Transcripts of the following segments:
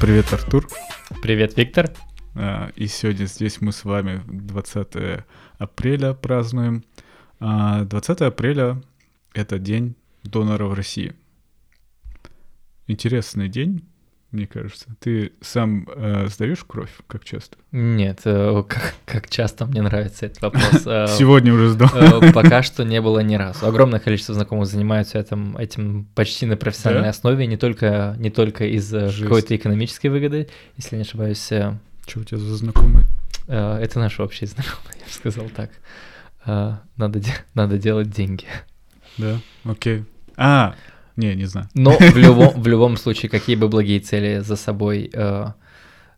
Привет, Артур. Привет, Виктор. А, И сегодня здесь мы с вами 20 апреля празднуем. А, 20 апреля — это день донора в России. Интересный день, мне кажется. Ты сам э, сдаешь кровь, как часто? Нет, э, как, как часто мне нравится этот вопрос. Э, Сегодня уже сдал. э, Пока что не было ни разу. Огромное количество знакомых занимаются этим, этим почти на профессиональной основе, не только, не только из какой-то экономической выгоды, если не ошибаюсь. э, Что у тебя за знакомый? Это наши общие знакомые, я бы сказал так. Надо, надо делать деньги. Да, окей. А, не, не знаю. Но в любом, в любом случае, какие бы благие цели за собой э,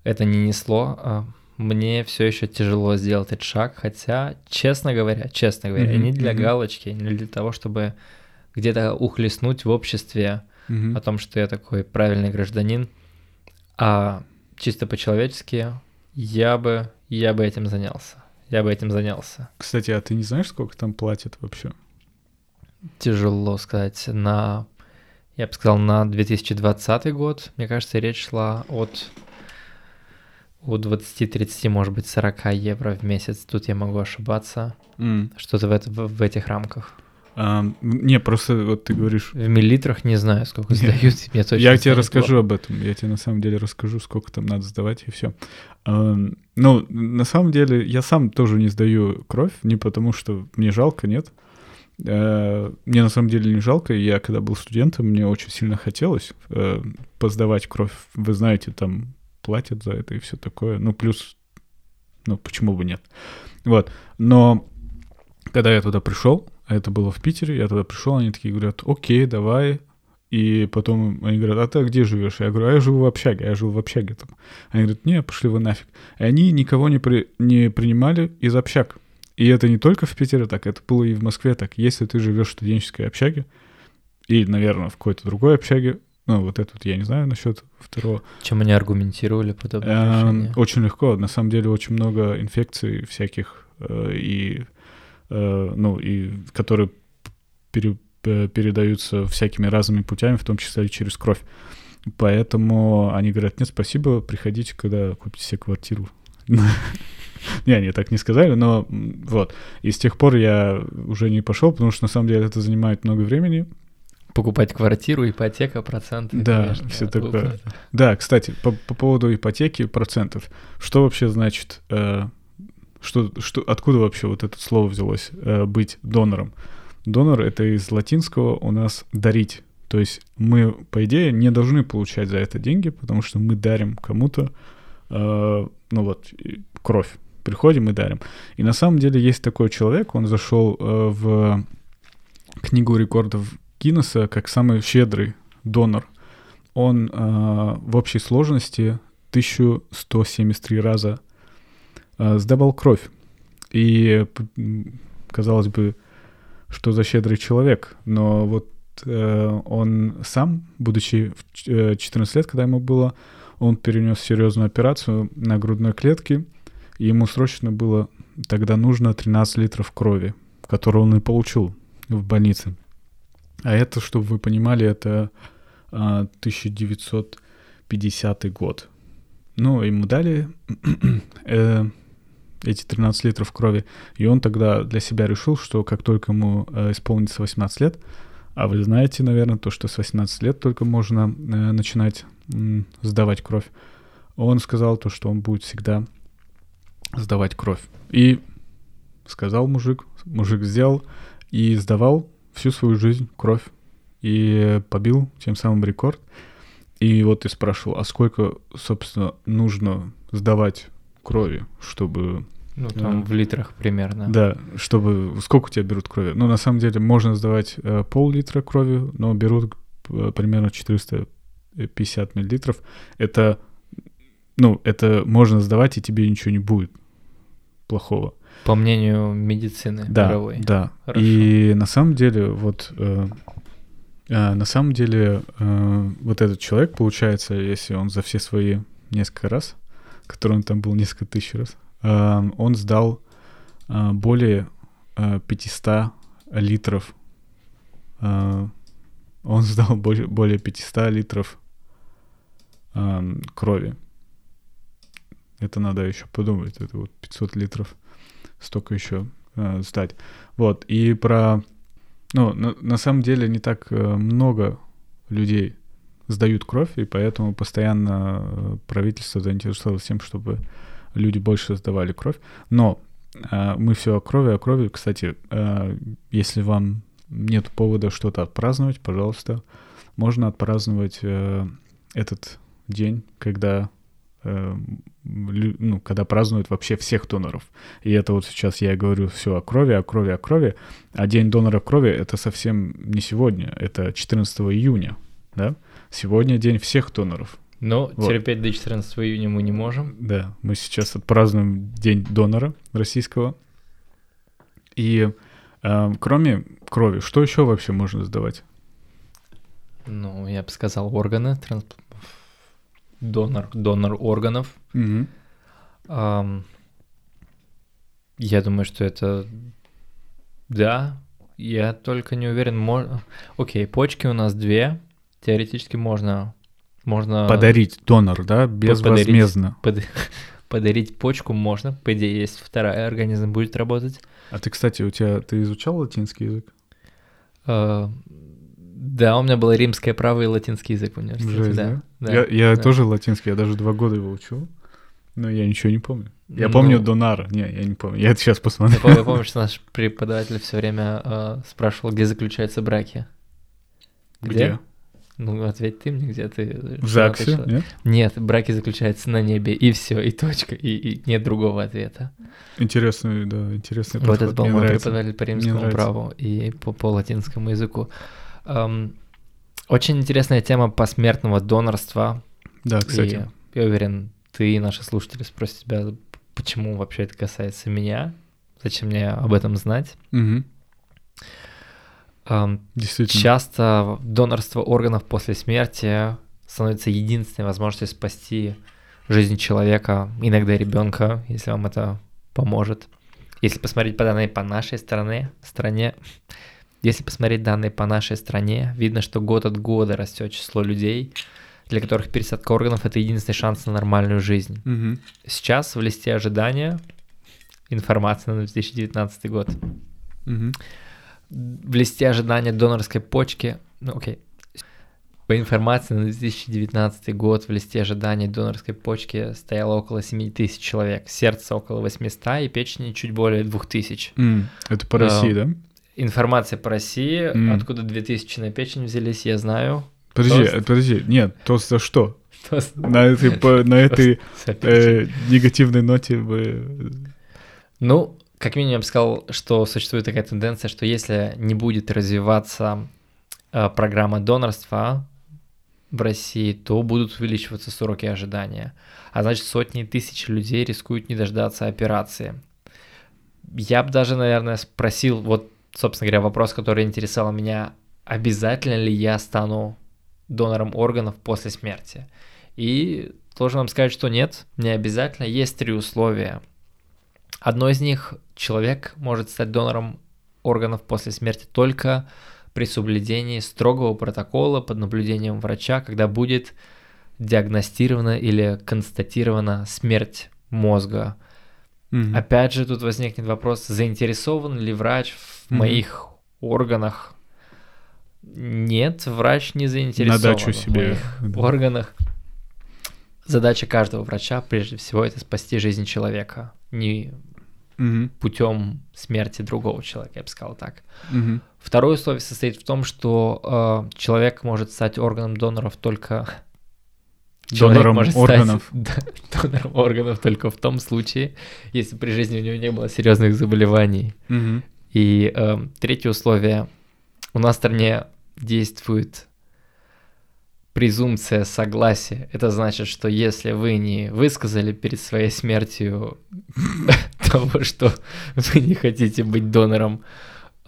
это не несло, э, мне все еще тяжело сделать этот шаг, хотя, честно говоря, честно говоря, Мгм, не для мгм. галочки, не для того, чтобы где-то ухлестнуть в обществе Мгм. о том, что я такой правильный гражданин, а чисто по-человечески я бы, я бы этим занялся. Я бы этим занялся. Кстати, а ты не знаешь, сколько там платят вообще? Тяжело сказать. На, я бы сказал, на 2020 год, мне кажется, речь шла от, от 20-30, может быть, 40 евро в месяц. Тут я могу ошибаться. М. Что-то в, это- в, в этих рамках. А, не, просто вот ты говоришь... В миллилитрах не знаю, сколько Не. сдают. Мне точно Я тебе расскажу плохо. об этом. Я тебе на самом деле расскажу, сколько там надо сдавать и все. Ну, на самом деле, я сам тоже не сдаю кровь, не потому что мне жалко, нет. Э, Мне на самом деле не жалко. Я когда был студентом, мне очень сильно хотелось э, поздавать кровь. Вы знаете, там платят за это и все такое. Ну, плюс, ну, почему бы нет. Вот. Но когда я туда пришел, а это было в Питере, я туда пришел, они такие говорят, окей, давай. И потом они говорят, а ты где живешь? Я говорю, а я живу в общаге, я жил в общаге там. Они говорят, не, пошли вы нафиг. И они никого не, при- не принимали из общак. И это не только в Питере так, это было и в Москве так. Если ты живешь в студенческой общаге, или, наверное, в какой-то другой общаге, ну, вот это вот я не знаю насчет второго, Чем они аргументировали подобное Эм, решение? Очень легко. На самом деле очень много инфекций всяких, э, и, э, ну, и которые пере- э, передаются всякими разными путями, в том числе и через кровь. Поэтому они говорят, нет, спасибо, приходите, когда купите себе квартиру. Не, они так не сказали, но вот. И с тех пор я уже не пошел, потому что на самом деле это занимает много времени. Покупать квартиру, ипотека, проценты. Да, конечно, от такое. выплаты. Да, кстати, по, по поводу ипотеки процентов. Что вообще значит, э, что, что, откуда вообще вот это слово взялось, э, быть донором? Донор — это из латинского у нас «дарить». То есть мы, по идее, не должны получать за это деньги, потому что мы дарим кому-то, э, ну вот, кровь. Приходим и дарим. И на самом деле есть такой человек, он зашел э, в книгу рекордов Гиннесса как самый щедрый донор. Он э, в общей сложности 1173 раза э, сдавал кровь. И, казалось бы, что за щедрый человек. Но вот э, он сам, будучи в ч- э, 14 лет, когда ему было, он перенес серьезную операцию на грудной клетке, и ему срочно было тогда нужно 13 литров крови, которую он и получил в больнице. А это, чтобы вы понимали, это а, 1950 год. Ну, ему дали э, эти 13 литров крови, и он тогда для себя решил, что как только ему э, исполнится 18 лет, а вы знаете, наверное, то, что с 18 лет только можно э, начинать сдавать кровь, он сказал то, что он будет всегда сдавать кровь. И сказал мужик, мужик сделал и сдавал всю свою жизнь кровь и побил тем самым рекорд. И вот ты спрашивал, а сколько, собственно, нужно сдавать крови, чтобы... Ну, там Да. в литрах примерно. Да, чтобы... Сколько у тебя берут крови? Ну, на самом деле, можно сдавать э, пол-литра крови, но берут э, примерно 450 миллилитров. Это, ну, это можно сдавать, и тебе ничего не будет плохого. По мнению медицины Да, мировой. да. Хорошо. И на самом деле, вот э, э, на самом деле, э, вот этот человек, получается, если он за все свои несколько раз, который он там был несколько тысяч раз, э, он сдал э, более э, 500 литров. э, он сдал более, более 500 литров э, крови. Это надо еще подумать. Это вот 500 литров столько еще э, сдать. Вот. И про... Ну, на, на самом деле не так э, много людей сдают кровь, и поэтому постоянно э, правительство заинтересовалось тем, чтобы люди больше сдавали кровь. Но э, мы все о крови, о крови. Кстати, э, если вам нет повода что-то отпраздновать, пожалуйста, можно отпраздновать э, этот день, когда э, ну, когда празднуют вообще всех доноров. И это вот сейчас я говорю все о крови, о крови, о крови. А День донора крови — это совсем не сегодня, это 14 июня, да? Сегодня день всех доноров. Но вот. терпеть до 14 июня мы не можем. Да, мы сейчас отпразднуем День донора российского. И э, кроме крови, что еще вообще можно сдавать? Ну, я бы сказал, органы, трансп... донор, донор органов. Угу. Um, я думаю, что это да. Я только не уверен. Мож... Окей, почки у нас две. Теоретически можно можно... Подарить донор, да, безвозмездно. Подарить, под, подарить почку можно, по идее, есть вторая организм будет работать. А ты, кстати, у тебя, ты изучал латинский язык? Uh, да, у меня было римское право и латинский язык в университете, Жесть, да. да. Я, я да. тоже латинский, я даже два года его учил, но я ничего не помню. Я ну, помню Донара, не, я не помню, я это сейчас посмотрю. Я помню, я помню что наш преподаватель все время uh, спрашивал, где заключаются браки. Где? где? Ну, ответь ты мне, где ты... В ЗАГСе, нет? Нет, браки заключаются на небе, и все, и точка, и, и нет другого ответа. Интересный, да, интересный подход. Вот это мой преподаватель по римскому праву и по, по латинскому языку. Um, очень интересная тема посмертного донорства. Да, кстати. И я уверен, ты и наши слушатели спросят тебя, почему вообще это касается меня, зачем мне об этом знать. Угу. Действительно. Часто донорство органов после смерти становится единственной возможностью спасти жизнь человека, иногда ребенка, если вам это поможет. Если посмотреть по данные по нашей стране, стране, если посмотреть данные по нашей стране, видно, что год от года растет число людей, для которых пересадка органов это единственный шанс на нормальную жизнь. Угу. Сейчас в листе ожидания информация на 2019 год. Угу в листе ожидания донорской почки, ну окей, по информации на 2019 год в листе ожидания донорской почки стояло около 7 тысяч человек, сердце около 800 и печени чуть более 2000. Mm, это по России, uh, да? Информация по России, mm. откуда 2000 на печень взялись, я знаю. Подожди, тост? подожди, нет, тост за что? Тост. На этой, по, на этой э, негативной ноте вы... Ну, как минимум, я бы сказал, что существует такая тенденция, что если не будет развиваться э, программа донорства в России, то будут увеличиваться сроки ожидания. А значит, сотни тысяч людей рискуют не дождаться операции. Я бы даже, наверное, спросил, вот, собственно говоря, вопрос, который интересовал меня, обязательно ли я стану донором органов после смерти? И должен вам сказать, что нет, не обязательно. Есть три условия. Одно из них – человек может стать донором органов после смерти только при соблюдении строгого протокола под наблюдением врача, когда будет диагностирована или констатирована смерть мозга. Mm-hmm. Опять же, тут возникнет вопрос, заинтересован ли врач в mm-hmm. моих органах? Нет, врач не заинтересован На дачу себе. в моих органах. Задача каждого врача, прежде всего, это спасти жизнь человека. Не угу. путем смерти другого человека, я бы сказал так. Угу. Второе условие состоит в том, что э, человек может стать органом доноров только Донором может органов. Стать, донором органов только в том случае, если при жизни у него не было серьезных заболеваний. Угу. И э, третье условие. У нас в стране действует презумпция согласия. Это значит, что если вы не высказали перед своей смертью того, что вы не хотите быть донором,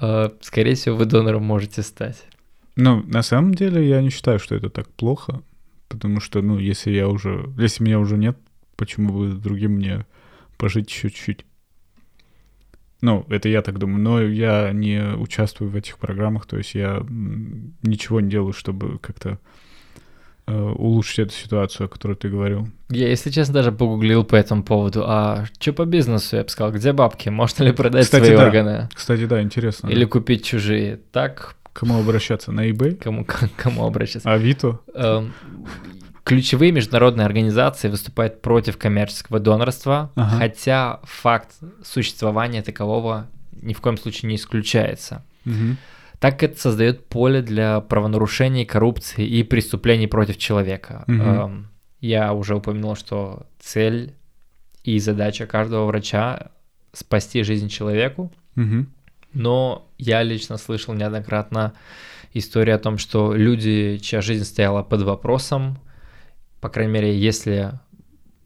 э, скорее всего, вы донором можете стать. Ну, на самом деле, я не считаю, что это так плохо, потому что, ну, если я уже, если меня уже нет, почему бы другим мне пожить чуть-чуть? Ну, это я так думаю, но я не участвую в этих программах, то есть я ничего не делаю, чтобы как-то э, улучшить эту ситуацию, о которой ты говорил? Я, если честно, даже погуглил по этому поводу. А что по бизнесу? Я бы сказал, где бабки? Можно ли продать Кстати, свои да. органы? Кстати, да, интересно. Или купить чужие? Так, Кому обращаться? На eBay? кому, кому обращаться? Авито? Эм, Ключевые международные организации выступают против коммерческого донорства, Ага. хотя факт существования такового ни в коем случае не исключается. Мгм. Так это создает поле для правонарушений, коррупции и преступлений против человека. Мгм. Эм, Я уже упомянул, что цель и задача каждого врача спасти жизнь человеку, Мгм. Но я лично слышал неоднократно историю о том, что люди, чья жизнь стояла под вопросом, по крайней мере, если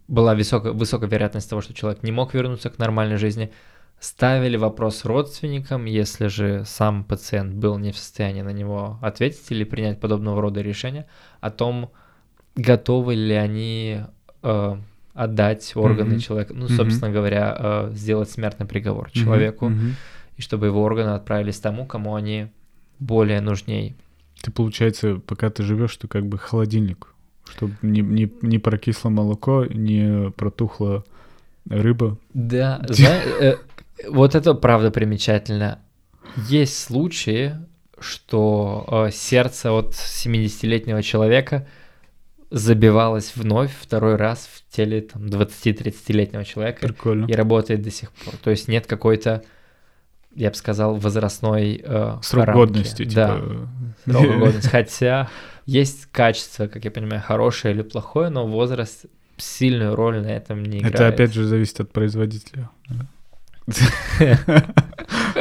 была высокая, высокая вероятность того, что человек не мог вернуться к нормальной жизни, ставили вопрос родственникам, если же сам пациент был не в состоянии на него ответить или принять подобного рода решение, о том, готовы ли они э, отдать органы Мгм. человека, ну, собственно говоря, э, сделать смертный приговор человеку Мгм. И чтобы его органы отправились тому, кому они более нужней. Ты, получается, пока ты живешь, ты как бы холодильник, чтобы не, не, не прокисло молоко, не протухла рыба. Да, зна- э, вот это правда примечательно. Есть случаи, что э, сердце от 70-летнего человека забивалось вновь второй раз в теле там, 20-30-летнего человека Прикольно. и работает до сих пор. То есть нет какой-то, я бы сказал, возрастной э, Срок рамки. годности, Да, типа. срок годности. Хотя есть качество, как я понимаю, хорошее или плохое, но возраст сильную роль на этом не играет. Это опять же зависит от производителя.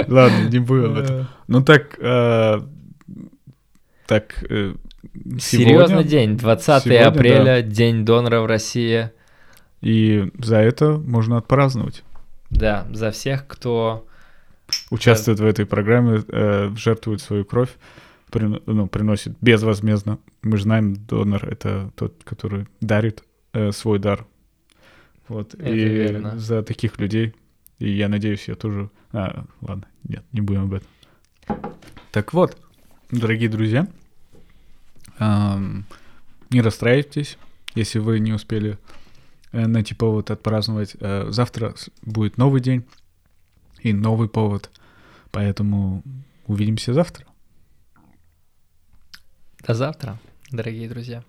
Ладно, не этом. Ну так, э, так, э, Серьезный день, 20 сегодня, апреля, День донора в России. и за это можно отпраздновать. Да, за всех, кто... Участвует в этой программе, э, жертвует свою кровь, прин- ну, приносит безвозмездно. Мы же знаем, донор — это тот, который дарит э, свой дар. Вот. Это и верно. за таких людей, и я надеюсь, я тоже... А, ладно, нет, не будем об этом. Так вот, дорогие друзья, ам, не расстраивайтесь, если вы не успели э, найти повод отпраздновать. Э, Завтра будет новый день и новый повод, поэтому увидимся завтра. До завтра, дорогие друзья.